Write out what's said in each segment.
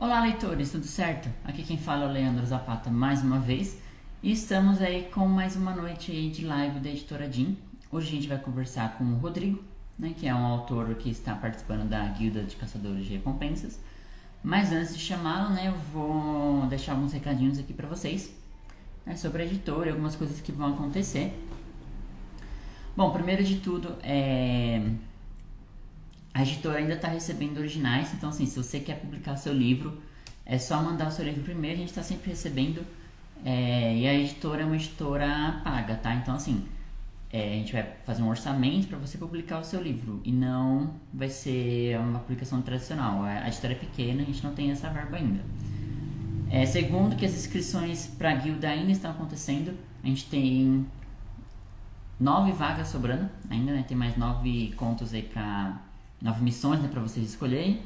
Olá, leitores, tudo certo? Aqui quem fala é o Leandro Zapata mais uma vez e estamos aí com mais uma noite de live da editora Jim. Hoje a gente vai conversar com o Rodrigo, né, que é um autor que está participando da Guilda de Caçadores de Recompensas. Mas antes de chamá-lo, né, eu vou deixar alguns recadinhos aqui para vocês né, sobre a editora e algumas coisas que vão acontecer. Bom, primeiro de tudo, é a editora ainda está recebendo originais, então assim, se você quer publicar seu livro, é só mandar o seu livro primeiro, a gente está sempre recebendo. É, e a editora é uma editora paga, tá? Então assim, é, a gente vai fazer um orçamento para você publicar o seu livro e não vai ser uma publicação tradicional. A editora é pequena, a gente não tem essa verba ainda. É, segundo, que as inscrições para a guilda ainda estão acontecendo, a gente tem nove vagas sobrando ainda, né? Tem mais nove contos aí para nove missões né, para vocês escolherem.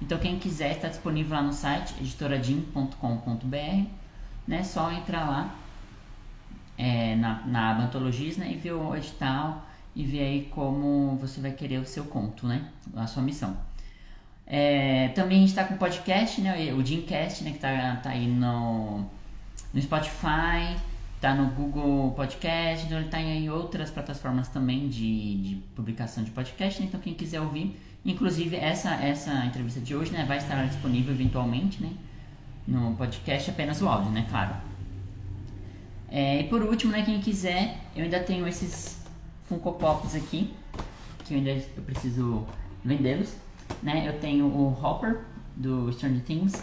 Então quem quiser está disponível lá no site editoradim.com.br, né? Só entrar lá é, na, na aba antologias né, e ver o edital e ver aí como você vai querer o seu conto, né? A sua missão. É, também a gente está com podcast, né? O Jimcast, né? Que tá, tá aí no, no Spotify, tá no Google Podcast, então ele tá em outras plataformas também de, de publicação de podcast, né? Então quem quiser ouvir, inclusive essa, essa entrevista de hoje, né? Vai estar disponível eventualmente, né? No podcast apenas o áudio, né? Claro. É, e por último, né? Quem quiser, eu ainda tenho esses Funko Pops aqui, que eu ainda eu preciso vendê-los, né? Eu tenho o Hopper do Stranger Things,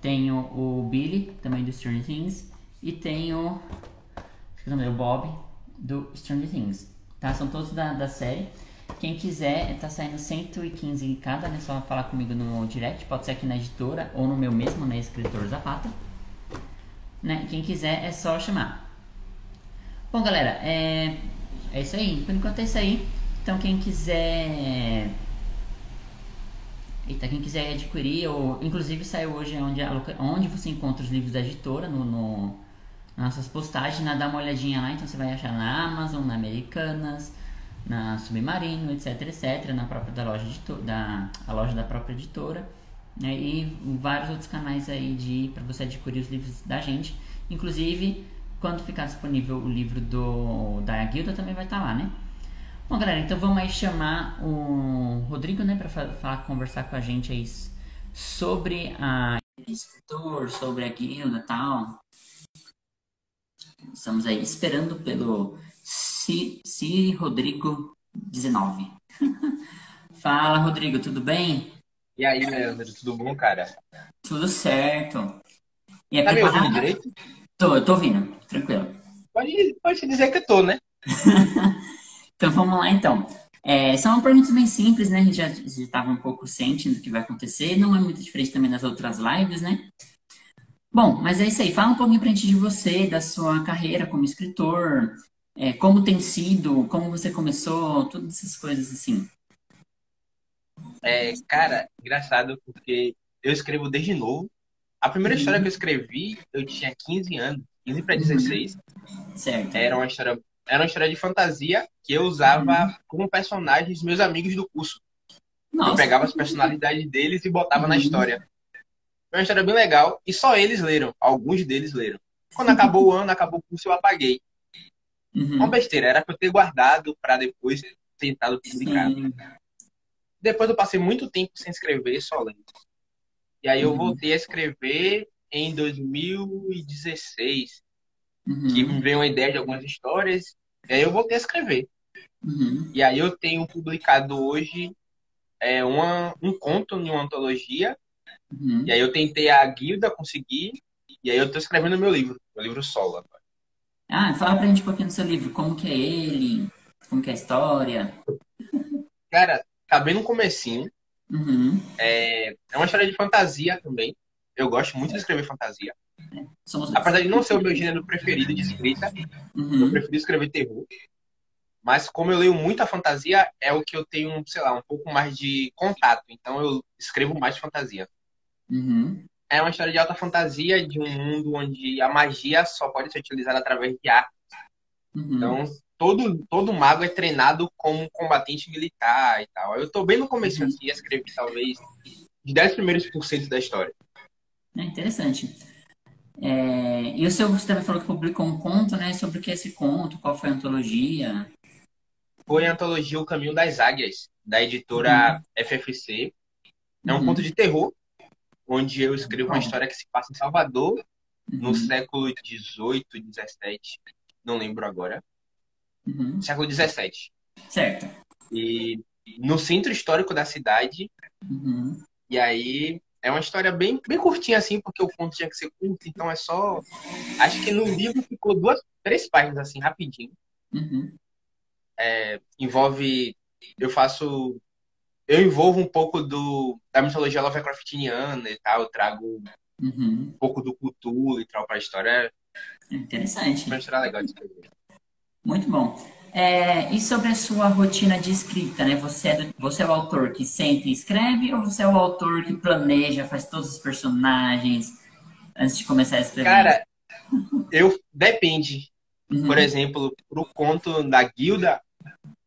tenho o Billy também do Stranger Things e tenho o Bob do Stranger Things, tá? São todos da, da série. Quem quiser, tá saindo 115 em cada, né? Só falar comigo no direct, pode ser aqui na editora ou no meu mesmo, né? Escritor Zapata. Né? Quem quiser é só chamar. Bom, galera, é, é isso aí. Por enquanto é isso aí. Então, quem quiser. Eita, quem quiser adquirir, ou inclusive saiu hoje onde, onde você encontra os livros da editora, no, no nossas postagens, né? dá uma olhadinha lá, então você vai achar na Amazon, na Americanas, na Submarino, etc, etc, na própria da loja, da, a loja da própria editora, né? e vários outros canais aí de para você adquirir os livros da gente, inclusive quando ficar disponível o livro do da Guilda também vai estar tá lá, né? Bom, galera, então vamos aí chamar o Rodrigo, né, para falar, conversar com a gente aí sobre a escritor, sobre a guilda, tal. Estamos aí esperando pelo C Rodrigo 19. Fala, Rodrigo, tudo bem? E aí, Leandro, tudo bom, cara? Tudo certo. E é tá preparado? me ouvindo direito? Tô, eu tô ouvindo, tranquilo. Pode, pode dizer que eu tô, né? então vamos lá, então. É, são perguntas bem simples, né? A gente já estava um pouco ciente do que vai acontecer. Não é muito diferente também das outras lives, né? Bom, mas é isso aí. Fala um pouquinho pra gente de você, da sua carreira como escritor, é, como tem sido, como você começou, todas essas coisas assim. É, cara, engraçado porque eu escrevo desde novo. A primeira história que eu escrevi, eu tinha 15 anos, 15 para 16. Certo. Era uma história, era uma história de fantasia que eu usava uhum. como personagens meus amigos do curso. Nossa. Eu pegava as personalidades deles e botava uhum. na história. Foi uma história bem legal e só eles leram. Alguns deles leram. Quando acabou o ano, acabou o curso, eu apaguei. Uhum. Uma besteira, era para eu ter guardado para depois tentado publicar. Sim. Depois eu passei muito tempo sem escrever, só lendo. E aí eu uhum. voltei a escrever em 2016. Uhum. Que me veio uma ideia de algumas histórias. E aí eu voltei a escrever. Uhum. E aí eu tenho publicado hoje é, uma, um conto em uma antologia Uhum. E aí eu tentei a guilda, consegui, e aí eu tô escrevendo meu livro, meu livro solo agora. Ah, fala pra gente um pouquinho do seu livro, como que é ele, como que é a história. Cara, tá bem no comecinho. Uhum. É, é uma história de fantasia também. Eu gosto muito de escrever fantasia. É. Apesar de não ser o meu gênero preferido de escrita, uhum. eu prefiro escrever terror. Mas como eu leio muita fantasia, é o que eu tenho, sei lá, um pouco mais de contato. Então eu escrevo mais fantasia. Uhum. É uma história de alta fantasia de um mundo onde a magia só pode ser utilizada através de artes. Uhum. Então, todo, todo mago é treinado como combatente militar e tal. Eu tô bem no começo, uhum. assim, escrevi talvez de 10 primeiros por cento da história. É interessante. É, e o seu, você também falou que publicou um conto, né? Sobre o que é esse conto? Qual foi a antologia? Foi a antologia O Caminho das Águias, da editora uhum. FFC. É um uhum. conto de terror, onde eu escrevo uma história que se passa em Salvador, uhum. no século XVIII, XVII, não lembro agora. Uhum. Século XVII. Certo. E no centro histórico da cidade. Uhum. E aí é uma história bem, bem curtinha assim, porque o conto tinha que ser curto, então é só. Acho que no livro ficou duas, três páginas assim, rapidinho. Uhum. É, envolve. Eu faço. Eu envolvo um pouco do, da mitologia Lovecraftiana e tal, eu trago uhum. um pouco do cultura e tal para a história. Interessante. Uma história legal de escrever. Muito bom. É, e sobre a sua rotina de escrita, né? Você é, do, você é o autor que sente e escreve ou você é o autor que planeja, faz todos os personagens antes de começar a escrever? Cara, eu depende. Uhum. Por exemplo, pro conto da guilda,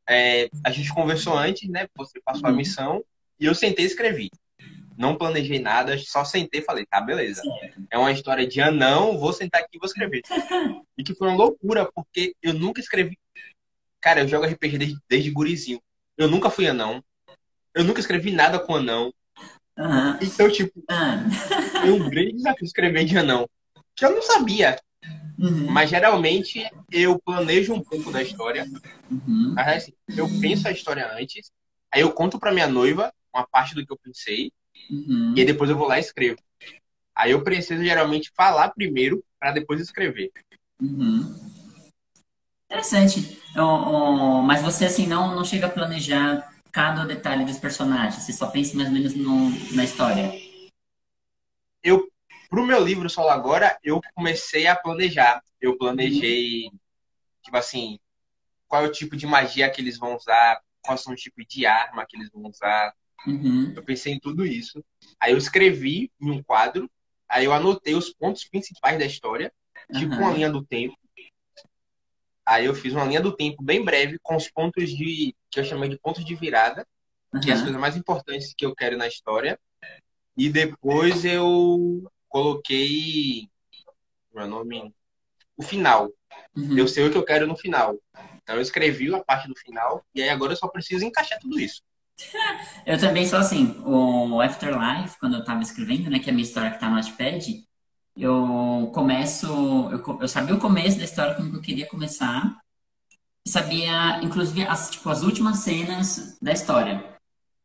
é, a gente conversou antes, né? Você passou uhum. a missão e eu sentei e escrevi. Não planejei nada, só sentei e falei, tá, beleza. Certo. É uma história de anão, vou sentar aqui e vou escrever. e que foi uma loucura, porque eu nunca escrevi Cara, eu jogo RPG desde, desde gurizinho. Eu nunca fui anão. Eu nunca escrevi nada com anão. Uhum. Então, tipo, uhum. foi um grande desafio escrever de anão. Que eu não sabia. Uhum. Mas geralmente eu planejo um pouco da história. Uhum. Mas assim, eu penso a história antes. Aí eu conto pra minha noiva uma parte do que eu pensei. Uhum. E aí depois eu vou lá e escrevo. Aí eu preciso geralmente falar primeiro para depois escrever. Uhum. Interessante. mas você, assim, não, não chega a planejar cada detalhe dos personagens. Você só pensa mais ou menos no, na história. Pro meu livro Solo Agora, eu comecei a planejar. Eu planejei, tipo assim, qual é o tipo de magia que eles vão usar, qual são o tipo de arma que eles vão usar. Uhum. Eu pensei em tudo isso. Aí eu escrevi em um quadro, aí eu anotei os pontos principais da história, tipo uhum. uma linha do tempo. Aí eu fiz uma linha do tempo bem breve com os pontos de que eu chamei de pontos de virada, uhum. que é as coisas mais importantes que eu quero na história. E depois eu coloquei meu nome o final. Uhum. Eu sei o que eu quero no final. Então eu escrevi a parte do final e aí agora eu só preciso encaixar tudo isso. Eu também sou assim, o Afterlife, quando eu tava escrevendo, né, que é a minha história que tá no Notepad, eu começo, eu, eu sabia o começo da história como eu queria começar, sabia, inclusive, as, tipo, as últimas cenas da história.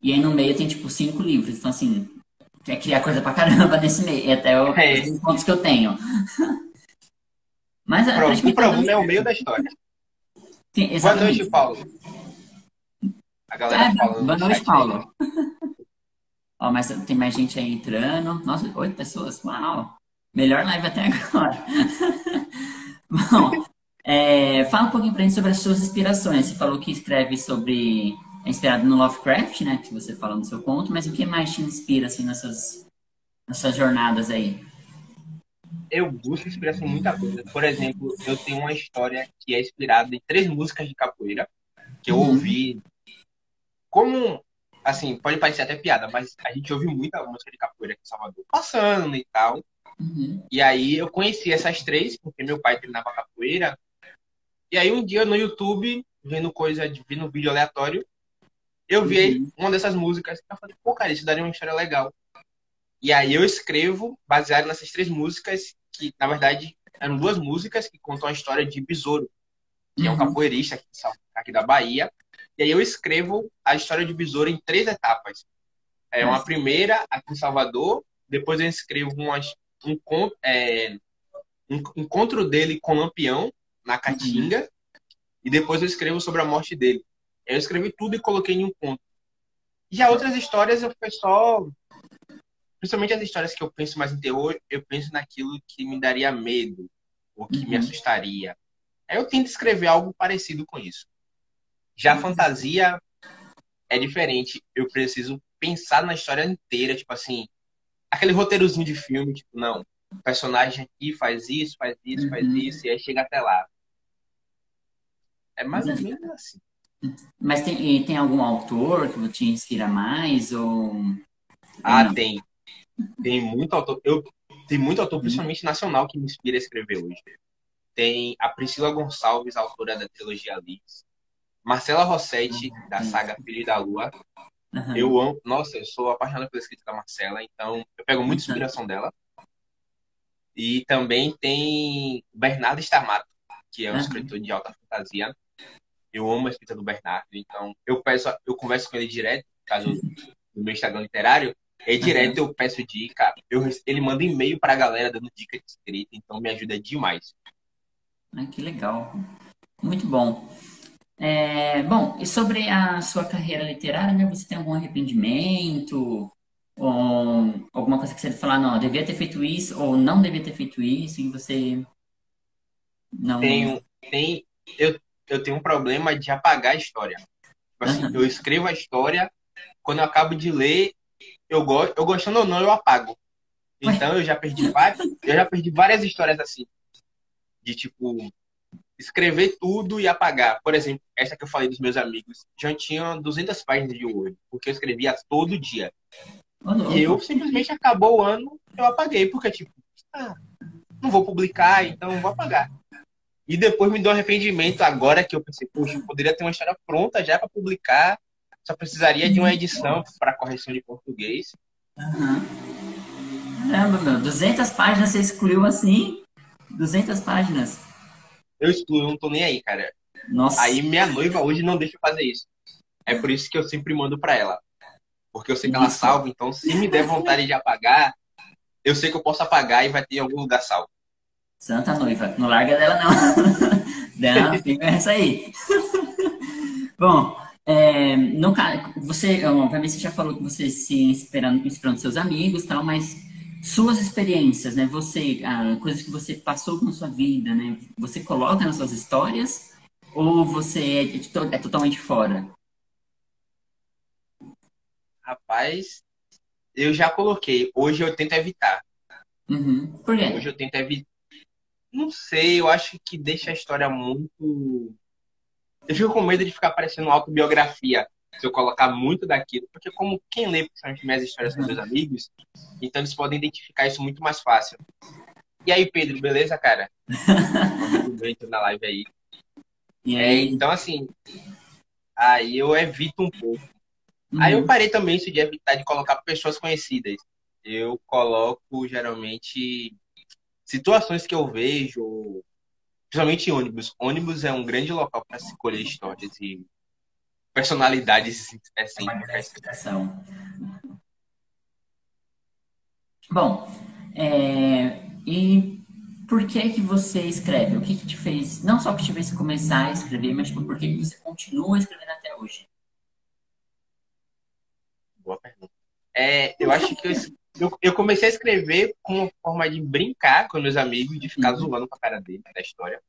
E aí no meio tem, tipo, cinco livros, então, assim, quer criar coisa pra caramba nesse meio, até o, é. os pontos que eu tenho. Mas, Pronto, o problema é o meio da história. Sim, Boa noite, Paulo. A galera é, falando. Boa noite, Paulo. Ó, mas tem mais gente aí entrando. Nossa, oito pessoas? Uau! Melhor live até agora. Bom, é, fala um pouquinho pra gente sobre as suas inspirações. Você falou que escreve sobre. É inspirado no Lovecraft, né? Que você fala no seu conto, mas o que mais te inspira, assim, nessas, nessas jornadas aí? Eu busco inspiração em muita coisa. Por exemplo, eu tenho uma história que é inspirada em três músicas de capoeira que eu uhum. ouvi. Como assim, pode parecer até piada, mas a gente ouve muita música de capoeira aqui em Salvador, passando e tal. Uhum. E aí eu conheci essas três, porque meu pai treinava capoeira. E aí um dia no YouTube, vendo coisa, vendo vídeo aleatório, eu vi uhum. uma dessas músicas e eu falei, pô, cara, isso daria uma história legal. E aí eu escrevo baseado nessas três músicas, que na verdade eram duas músicas que contam a história de Besouro, que uhum. é um uhum. capoeirista aqui, aqui da Bahia. E aí eu escrevo a história de Besouro em três etapas. É uma primeira aqui em Salvador, depois eu escrevo umas um, é, um encontro dele com Lampião na Caatinga uhum. e depois eu escrevo sobre a morte dele. Eu escrevi tudo e coloquei em um conto. E já outras histórias eu fui só principalmente as histórias que eu penso mais em terror, eu penso naquilo que me daria medo ou que uhum. me assustaria. Aí eu tento escrever algo parecido com isso. Já a fantasia é diferente. Eu preciso pensar na história inteira, tipo assim, aquele roteirozinho de filme, tipo, não, o personagem aqui faz isso, faz isso, uhum. faz isso, e aí chega até lá. É mais ou menos assim. Mas tem, tem algum autor que te inspira mais? Ou... Ah, não? tem. Tem muito autor. Eu, tem muito autor, principalmente nacional, que me inspira a escrever hoje. Tem a Priscila Gonçalves, autora da trilogia Liz. Marcela Rossetti, da uhum. saga Filho da Lua. Uhum. Eu amo. Nossa, eu sou apaixonado pela escrita da Marcela, então eu pego muita inspiração dela. E também tem Bernardo Stamato, que é um escritor de alta fantasia. Eu amo a escrita do Bernardo, então eu peço, eu converso com ele direto, caso no meu Instagram literário, é direto eu peço dica, eu, ele manda e-mail pra galera dando dica de escrita, então me ajuda demais. Ah, que legal. Muito bom. É, bom, e sobre a sua carreira literária, né, você tem algum arrependimento? Ou alguma coisa que você falar, não, devia ter feito isso, ou não devia ter feito isso, e você não. Tenho, tem, eu, eu tenho um problema de apagar a história. Tipo assim, uhum. Eu escrevo a história, quando eu acabo de ler, eu, gosto, eu gostando ou não, eu apago. Então eu já perdi várias, eu já perdi várias histórias assim. De tipo, escrever tudo e apagar. Por exemplo, essa que eu falei dos meus amigos, já tinha 200 páginas de Word, porque eu escrevia todo dia. Oh, e eu simplesmente acabou o ano, eu apaguei, porque tipo, ah, não vou publicar, então vou apagar. E depois me deu arrependimento agora que eu pensei, poxa, eu poderia ter uma história pronta já para publicar, só precisaria de uma edição para correção de português. Uhum. Caramba, meu, 200 páginas você excluiu assim? 200 páginas. Eu excluo, eu não tô nem aí, cara. Nossa. Aí minha noiva hoje não deixa eu fazer isso. É por isso que eu sempre mando para ela. Porque eu sei que ela salva, então se me der vontade de apagar, eu sei que eu posso apagar e vai ter em algum lugar salvo. Santa noiva, não larga dela não. dela fica essa aí. Bom, é, no você, obviamente você já falou que você se inspirando, inspirando seus amigos tal, mas suas experiências, né? Você, ah, coisas que você passou com sua vida, né? Você coloca nas suas histórias ou você é, é totalmente fora? Rapaz, eu já coloquei. Hoje eu tento evitar. Uhum. Por quê? Hoje eu tento evitar. Não sei, eu acho que deixa a história muito. Eu fico com medo de ficar parecendo uma autobiografia se eu colocar muito daquilo, porque como quem lê principalmente minhas histórias com meus amigos, então eles podem identificar isso muito mais fácil. E aí, Pedro, beleza, cara? Muito na live aí. E aí? É, então, assim, aí eu evito um pouco. Uhum. Aí eu parei também isso de evitar de colocar pessoas conhecidas. Eu coloco geralmente situações que eu vejo, principalmente em ônibus. Ônibus é um grande local para se colher histórias e personalidades assim. Bom, é, e por que que você escreve? O que que te fez, não só que te fez começar a escrever, mas tipo, por que que você continua escrevendo até hoje? Boa pergunta. É, eu acho que eu, eu, eu, comecei a escrever com uma forma de brincar com meus amigos, de ficar uhum. zoando com a cara dele da história.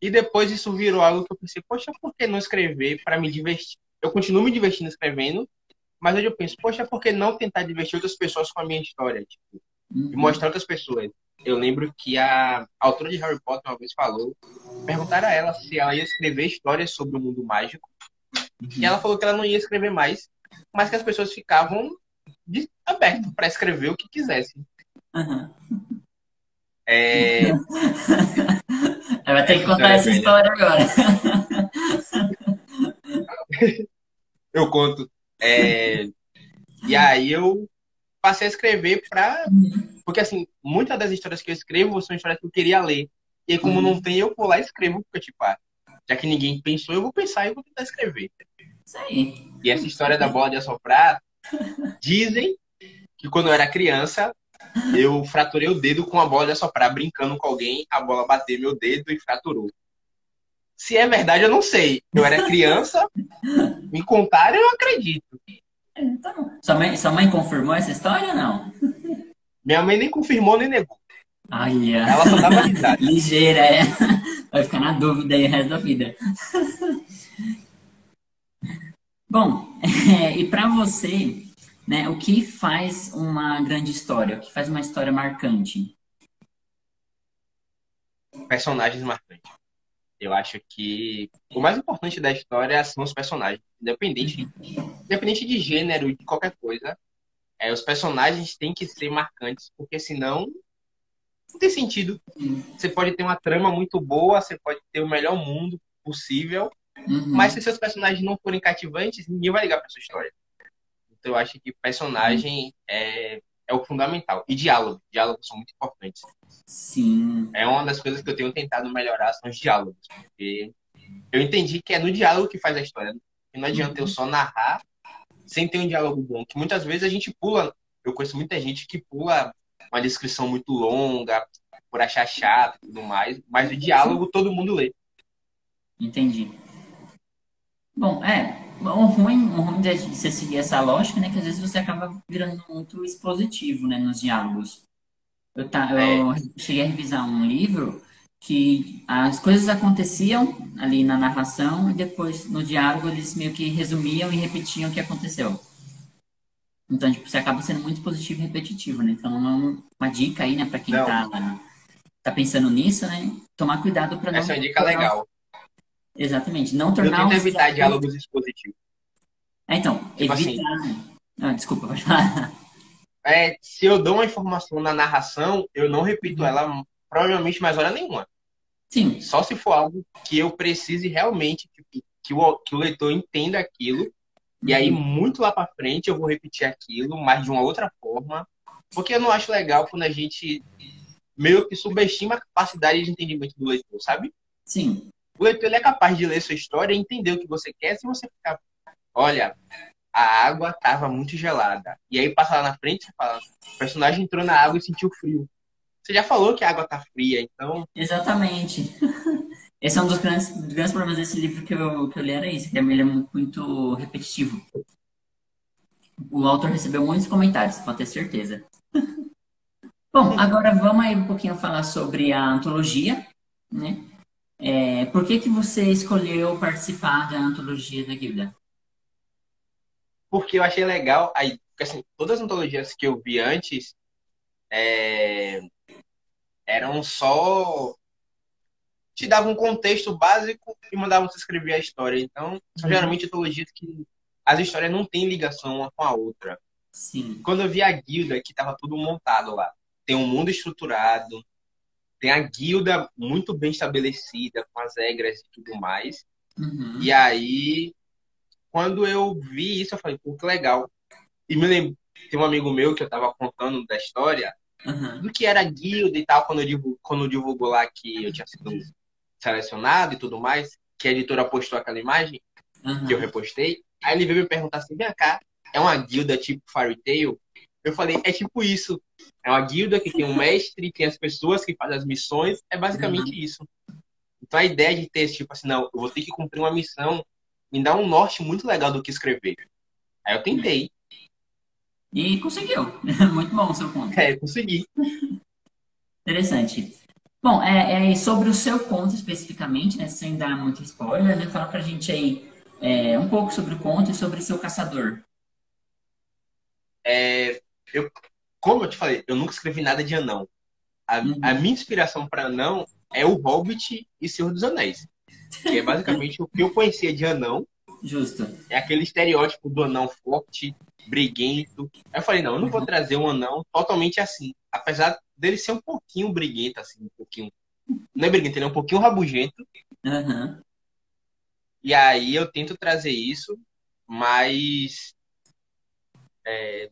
E depois isso virou algo que eu pensei, poxa, por que não escrever para me divertir? Eu continuo me divertindo escrevendo, mas hoje eu penso, poxa, por que não tentar divertir outras pessoas com a minha história? Tipo, uhum. E mostrar outras pessoas. Eu lembro que a autora de Harry Potter uma vez falou, perguntaram a ela se ela ia escrever histórias sobre o mundo mágico. Uhum. E ela falou que ela não ia escrever mais, mas que as pessoas ficavam abertas para escrever o que quisessem. Uhum. É... Vai ter que contar essa história agora. eu conto. É... E aí eu passei a escrever para porque assim muitas das histórias que eu escrevo são histórias que eu queria ler e aí, como uhum. não tem eu vou lá e escrevo porque tipo ah, já que ninguém pensou eu vou pensar e vou tentar escrever isso aí e essa história da bola de assoprar dizem que quando eu era criança eu fraturei o dedo com a bola de assoprar, brincando com alguém, a bola bateu meu dedo e fraturou. Se é verdade, eu não sei. Eu era criança, me contaram, eu acredito. Então, sua mãe, sua mãe confirmou essa história ou não? Minha mãe nem confirmou nem negou. Ai, Ela só dava risada. Ligeira, é. Vai ficar na dúvida aí o resto da vida. Bom, é, e para você, né? O que faz uma grande história? O que faz uma história marcante? Personagens marcantes. Eu acho que o mais importante da história são os personagens, independente, independente de gênero, de qualquer coisa. É, os personagens têm que ser marcantes, porque senão Não tem sentido. Você pode ter uma trama muito boa, você pode ter o melhor mundo possível, uhum. mas se seus personagens não forem cativantes, ninguém vai ligar pra sua história. Então eu acho que personagem uhum. é, é o fundamental. E diálogo. Diálogos são muito importantes. Sim. É uma das coisas que eu tenho tentado melhorar são os diálogos. Porque eu entendi que é no diálogo que faz a história. E não adianta eu só narrar sem ter um diálogo bom. Que muitas vezes a gente pula. Eu conheço muita gente que pula uma descrição muito longa, por achar chato e tudo mais. Mas o diálogo todo mundo lê. Entendi. Bom, é. O ruim, o ruim de você seguir essa lógica, né? Que às vezes você acaba virando muito expositivo, né? Nos diálogos. Eu, tá, eu é. cheguei a revisar um livro que as coisas aconteciam ali na narração e depois no diálogo eles meio que resumiam e repetiam o que aconteceu. Então, tipo, você acaba sendo muito positivo e repetitivo, né? Então, uma, uma dica aí, né, para quem tá, tá pensando nisso, né? Tomar cuidado para não. Essa é uma dica legal. Exatamente. Não tornar. Eu tento evitar diálogos expositivos. É, então, tipo evitar. Assim, ah, desculpa, pode falar. É, se eu dou uma informação na narração, eu não repito ela provavelmente mais hora nenhuma. Sim. Só se for algo que eu precise realmente que, que, o, que o leitor entenda aquilo. Uhum. E aí, uhum. muito lá para frente, eu vou repetir aquilo, mas de uma outra forma. Porque eu não acho legal quando a gente meio que subestima a capacidade de entendimento do leitor, sabe? Sim. O leitor ele é capaz de ler sua história e entender o que você quer se você ficar. Olha, a água estava muito gelada. E aí passa lá na frente e fala: o personagem entrou na água e sentiu frio. Você já falou que a água tá fria, então. Exatamente. Esse é um dos grandes, dos grandes problemas desse livro que eu, que eu li, era isso, que é muito repetitivo. O autor recebeu muitos comentários, pode ter certeza. Bom, agora vamos aí um pouquinho falar sobre a antologia, né? É, por que, que você escolheu participar da antologia da Guilda? Porque eu achei legal, aí, assim, todas as antologias que eu vi antes, é, eram só te davam um contexto básico e mandavam você escrever a história. Então, são uhum. geralmente antologias que as histórias não têm ligação uma com a outra. Sim. Quando eu vi a guilda, que estava tudo montado lá, tem um mundo estruturado, tem a guilda muito bem estabelecida, com as regras e tudo mais. Uhum. E aí, quando eu vi isso, eu falei, pô, que legal. E me lembro, tem um amigo meu que eu estava contando da história, uhum. do que era guilda e tal, quando, eu quando divulgou lá que eu tinha sido selecionado e tudo mais, que a editora postou aquela imagem uhum. que eu repostei. Aí ele veio me perguntar assim: vem cá, é uma guilda tipo Fairy Tail? Eu falei: é tipo isso. É uma guilda que tem um mestre, tem as pessoas que fazem as missões, é basicamente uhum. isso. Então a ideia de ter, tipo assim, não, eu vou ter que cumprir uma missão, me dá um norte muito legal do que escrever. Aí eu tentei. E conseguiu. Muito bom o seu ponto. É, consegui. Interessante. Bom, é, é, sobre o seu conto especificamente, né, sem dar muito spoiler, né, fala pra gente aí é, um pouco sobre o conto e sobre seu caçador. É, eu, como eu te falei, eu nunca escrevi nada de anão. A, uhum. a minha inspiração para anão é o Hobbit e Senhor dos Anéis. Que é basicamente o que eu conhecia de anão. Justo. É aquele estereótipo do anão forte, briguento. Aí eu falei, não, eu não vou uhum. trazer um anão totalmente assim. Apesar dele ser um pouquinho briguento, assim, um pouquinho. Não é briguento, ele é um pouquinho rabugento. Uhum. E aí eu tento trazer isso, mas. É,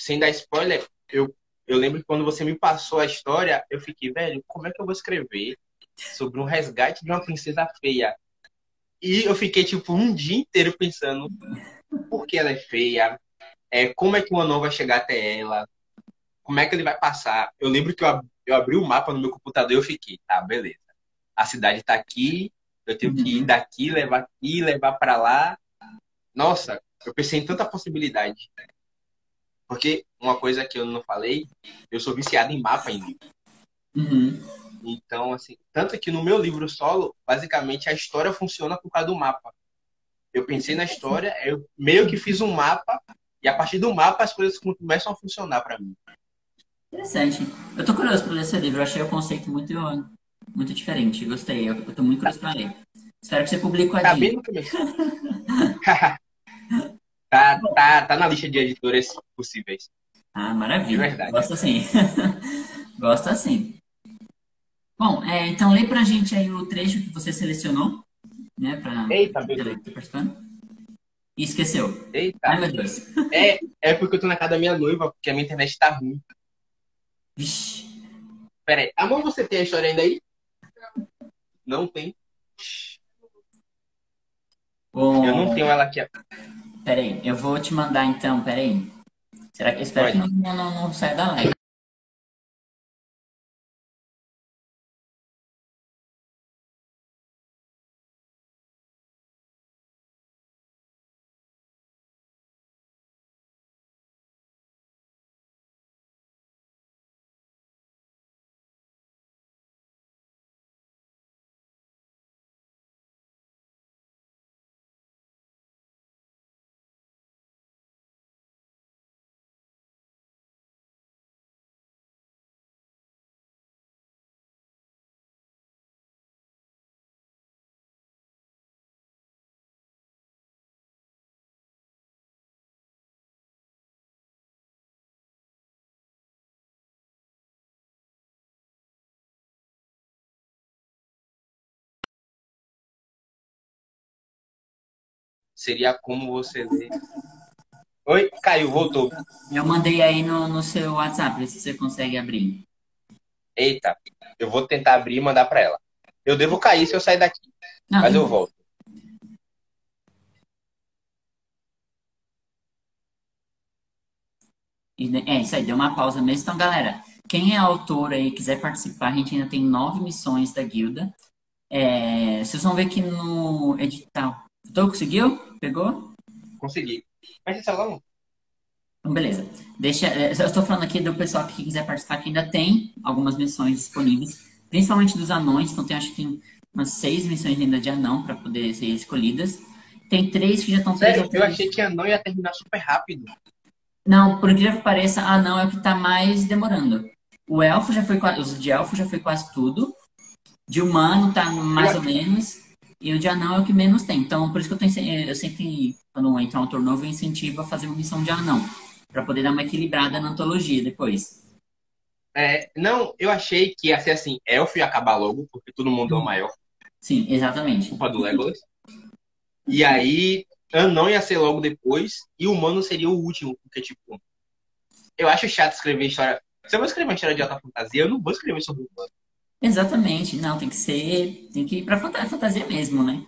sem dar spoiler, eu, eu lembro que quando você me passou a história, eu fiquei, velho, como é que eu vou escrever sobre um resgate de uma princesa feia? E eu fiquei, tipo, um dia inteiro pensando por que ela é feia, é, como é que o anão vai chegar até ela, como é que ele vai passar. Eu lembro que eu, eu abri o mapa no meu computador e eu fiquei, tá, beleza. A cidade tá aqui, eu tenho que ir daqui, levar aqui, levar para lá. Nossa, eu pensei em tanta possibilidade. Porque uma coisa que eu não falei, eu sou viciado em mapa ainda. Uhum. Então, assim, tanto que no meu livro solo, basicamente a história funciona por causa do mapa. Eu pensei na história, eu meio que fiz um mapa, e a partir do mapa as coisas começam a funcionar para mim. Interessante. Eu tô curioso para ler esse livro, eu achei o conceito muito, muito diferente, gostei. Eu, eu tô muito curioso para ler. Espero que você publique a Tá bem no começo. tá, tá, tá na lista de editoras possíveis. Ah, maravilha. É verdade. Gosto assim. Gosta sim. Bom, é, então lê pra gente aí o trecho que você selecionou, né? Pra Eita, meu Deus. Tá. E esqueceu. Eita. Ai, meu Deus. É, é porque eu tô na casa da minha noiva, porque a minha internet tá ruim. Vixe. Pera aí. Amor, você tem a história ainda aí? Não tem. Bom, Eu não tenho ela aqui. Peraí, eu vou te mandar então, peraí. Será que espero Pode. que não, não, não saia da live? Seria como você lê. Oi, caiu, voltou. Eu mandei aí no, no seu WhatsApp, vê se você consegue abrir. Eita, eu vou tentar abrir e mandar pra ela. Eu devo cair se eu sair daqui, Não, mas eu volto. É, isso aí, deu uma pausa mesmo. Então, galera, quem é autor aí e quiser participar, a gente ainda tem nove missões da guilda. É, vocês vão ver que no edital. Tô, conseguiu? Pegou? Consegui. Mas esse celular não. Então, beleza. Deixa, é, eu estou falando aqui do pessoal que quiser participar, que ainda tem algumas missões disponíveis, principalmente dos anões. Então, tem acho que tem umas seis missões ainda de anão para poder ser escolhidas. Tem três que já estão Sério, eu achei que a não ia terminar super rápido. Não, por incrível que pareça, anão é o que está mais demorando. O elfo já foi quase, os de elfo já foi quase tudo. De humano tá mais ou menos. E o de anão é o que menos tem. Então, por isso que eu, tenho, eu sempre, quando entra um autor novo, eu incentivo a fazer uma missão de anão. Pra poder dar uma equilibrada na antologia depois. É, não, eu achei que ia ser assim, elfo ia acabar logo, porque todo mundo ama elfo, Sim, exatamente. culpa do Legolas. E aí, anão ia ser logo depois, e humano seria o último, porque, tipo, eu acho chato escrever história. Se eu vou escrever uma história de alta fantasia, eu não vou escrever sobre humano. Exatamente. Não, tem que ser. Tem que ir pra fanta- fantasia mesmo, né?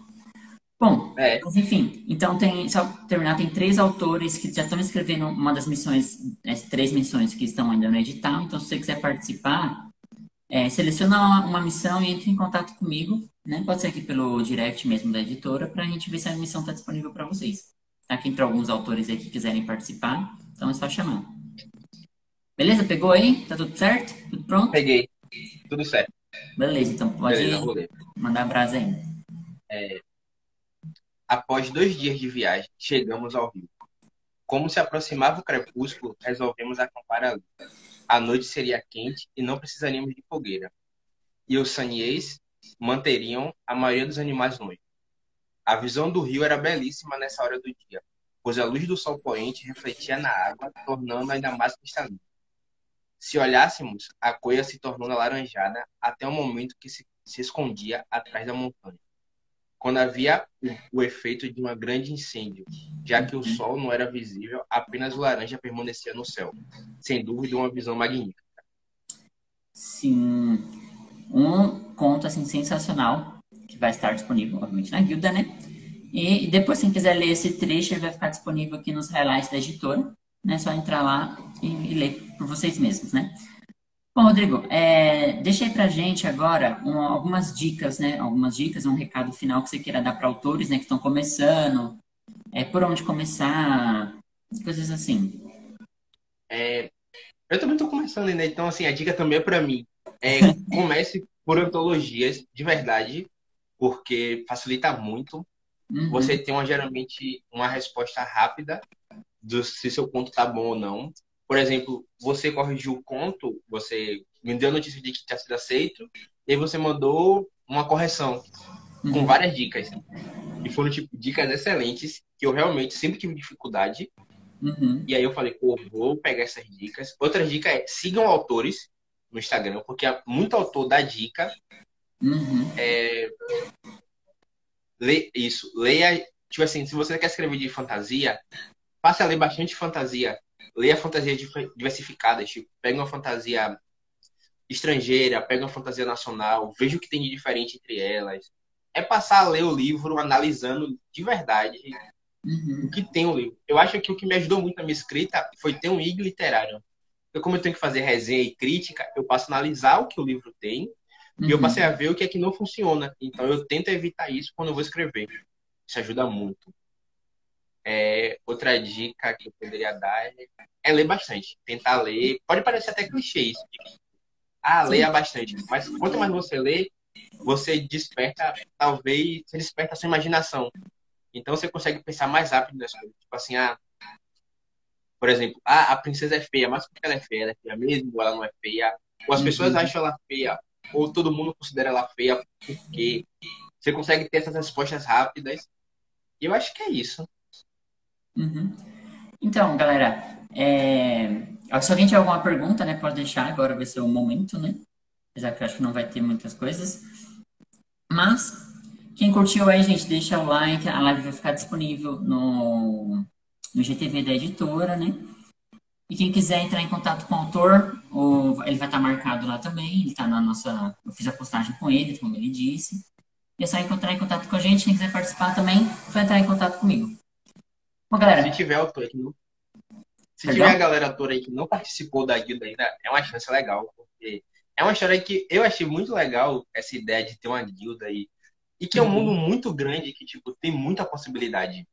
Bom, É. mas enfim, então tem, só terminar, tem três autores que já estão escrevendo uma das missões, as três missões que estão ainda no edital, então se você quiser participar, é, seleciona uma, uma missão e entre em contato comigo, né? Pode ser aqui pelo direct mesmo da editora, pra gente ver se a missão está disponível para vocês. Aqui entra alguns autores aí que quiserem participar, então é só chamar. Beleza? Pegou aí? Tá tudo certo? Tudo pronto? Peguei. Tudo certo. Beleza, então pode Beleza, mandar brasa aí. Após dois dias de viagem, chegamos ao rio. Como se aproximava o crepúsculo, resolvemos acampar ali. A noite seria quente e não precisaríamos de fogueira. E os saniês manteriam a maioria dos animais longe. A visão do rio era belíssima nessa hora do dia, pois a luz do sol poente refletia na água, tornando ainda mais cristalina. Se olhássemos, a coisa se tornou alaranjada até o momento que se, se escondia atrás da montanha quando havia o, o efeito de um grande incêndio, já que o sol não era visível, apenas o laranja permanecia no céu. Sem dúvida, uma visão magnífica. Sim, um conto assim sensacional que vai estar disponível, obviamente, na guilda, né? E depois, quem quiser ler esse trecho, ele vai ficar disponível aqui nos highlights da editora, né? Só entrar lá e, e ler por vocês mesmos, né? Bom, Rodrigo, é, deixa aí pra gente agora um- algumas dicas, né? Algumas dicas, um recado final que você queira dar para autores, né, que estão começando, é, por onde começar, coisas assim. É, eu também estou começando ainda, então assim, a dica também é para mim. É, comece por antologias de verdade, porque facilita muito. Uhum. Você tem uma, geralmente uma resposta rápida do se seu conto tá bom ou não. Por exemplo, você corrigiu o conto, você me deu a notícia de que tinha sido aceito, e aí você mandou uma correção com Uhum. várias dicas. E foram tipo dicas excelentes que eu realmente sempre tive dificuldade. Uhum. E aí eu falei, pô, vou pegar essas dicas. Outra dica é sigam autores no Instagram, porque muito autor dá dica. Uhum. É, lê isso, leia. Tipo assim, se você quer escrever de fantasia, passe a ler bastante fantasia. Leia fantasia diversificada, tipo, pega uma fantasia estrangeira, pega uma fantasia nacional, veja o que tem de diferente entre elas. É passar a ler o livro analisando de verdade uhum. o que tem o livro. Eu acho que o que me ajudou muito na minha escrita foi ter um IG literário. Então, como eu tenho que fazer resenha e crítica, eu passo a analisar o que o livro tem uhum. e eu uhum. passei a ver o que é que não funciona. Então, eu tento evitar isso quando eu vou escrever. Isso ajuda muito. É, outra dica que eu poderia dar é, é, ler bastante. Tentar ler. Pode parecer até clichê isso. Ah, leia bastante. Mas quanto mais você lê, você desperta, talvez, você desperta a sua imaginação. Então você consegue pensar mais rápido nas coisas. Tipo assim, ah, por exemplo, ah, a princesa é feia, mas por que ela é feia? Ela é feia mesmo ela não é feia? Ou as uhum. pessoas acham ela feia, ou todo mundo considera ela feia porque você consegue ter essas respostas rápidas. E eu acho que é isso. Uhum. Então, galera, é... se alguém tiver alguma pergunta, né, pode deixar, agora vai ser o momento, né? Apesar que eu acho que não vai ter muitas coisas. Mas, quem curtiu aí, gente, deixa o like, a live vai ficar disponível no no GTV da editora, né? E quem quiser entrar em contato com o autor, ele vai estar marcado lá também. Ele está na nossa. Eu fiz a postagem com ele, como ele disse. E é só encontrar em contato com a gente. Quem quiser participar também, vai entrar em contato comigo. Bom, galera. Se tiver autor se tiver a galera autora aí que não participou da guilda ainda, é uma chance legal. Porque é uma história que eu achei muito legal essa ideia de ter uma guilda aí. E que é um uhum. mundo muito grande que, tipo, tem muita possibilidade.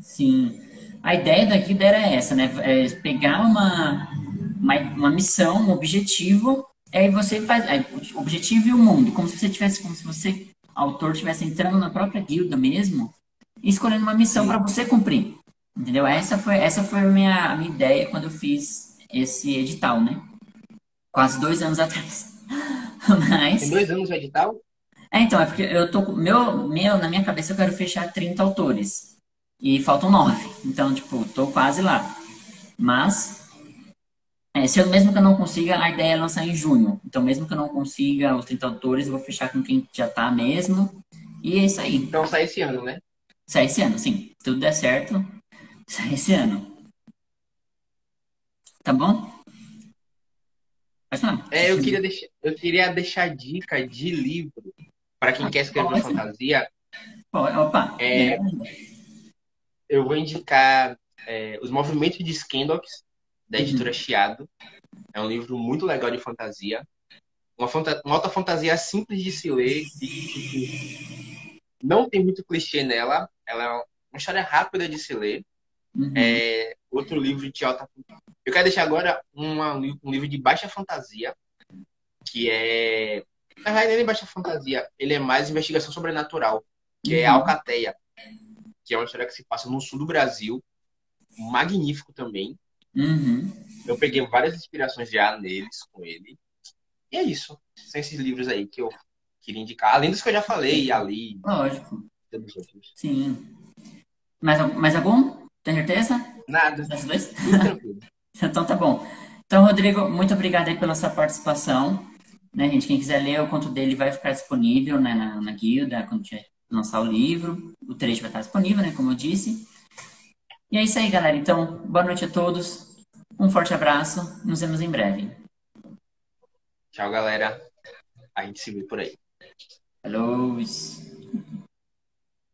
Sim. A ideia da guilda era essa, né? É pegar uma, uma, uma missão, um objetivo, aí você faz aí, o objetivo e o mundo, como se você tivesse, como se você, autor, estivesse entrando na própria guilda mesmo e escolhendo uma missão para você cumprir. Entendeu? Essa foi, essa foi a minha, a minha ideia quando eu fiz esse edital, né? Quase dois anos atrás. Mas... Tem dois anos o edital? É, então, é porque eu tô. Meu, meu, na minha cabeça eu quero fechar 30 autores. E faltam nove. Então, tipo, tô quase lá. Mas, é, se eu mesmo que eu não consiga, a ideia é lançar em junho. Então, mesmo que eu não consiga os 30 autores, eu vou fechar com quem já tá mesmo. E é isso aí. Então, sai esse ano, né? Sai esse ano, sim. Tudo der certo, sai esse ano. Tá bom? É, eu queria deixar, eu queria deixar dica de livro para quem ah, quer escrever fantasia. Opa, é, eu vou indicar é, Os Movimentos de Skendox, da uhum. editora uhum. Chiado. É um livro muito legal de fantasia. Uma, fanta uma alta fantasia simples de se ler. E, não tem muito clichê nela. Ela é uma história rápida de se ler. Uhum. É, outro livro de alta Eu quero deixar agora uma, um livro de baixa fantasia, que é. Na realidade, nem baixa fantasia, ele é mais investigação sobrenatural, que é uhum. é Alcateia que é uma história que se passa no sul do Brasil, magnífico também. Uhum. Eu peguei várias inspirações já neles, com ele. E é isso. São esses livros aí que eu queria indicar. Além dos que eu já falei, ali. Lógico. Sim. Mais, mais algum? Tem certeza? Nada. Esses dois? então tá bom. Então, Rodrigo, muito obrigado aí pela sua participação. Né, gente, quem quiser ler o conto dele vai ficar disponível né, na, na guilda, quando tiver lançar o livro. O trecho vai estar disponível, né? Como eu disse. E é isso aí, galera. Então, boa noite a todos. Um forte abraço. Nos vemos em breve. Tchau, galera. A gente se vê por aí. Falou.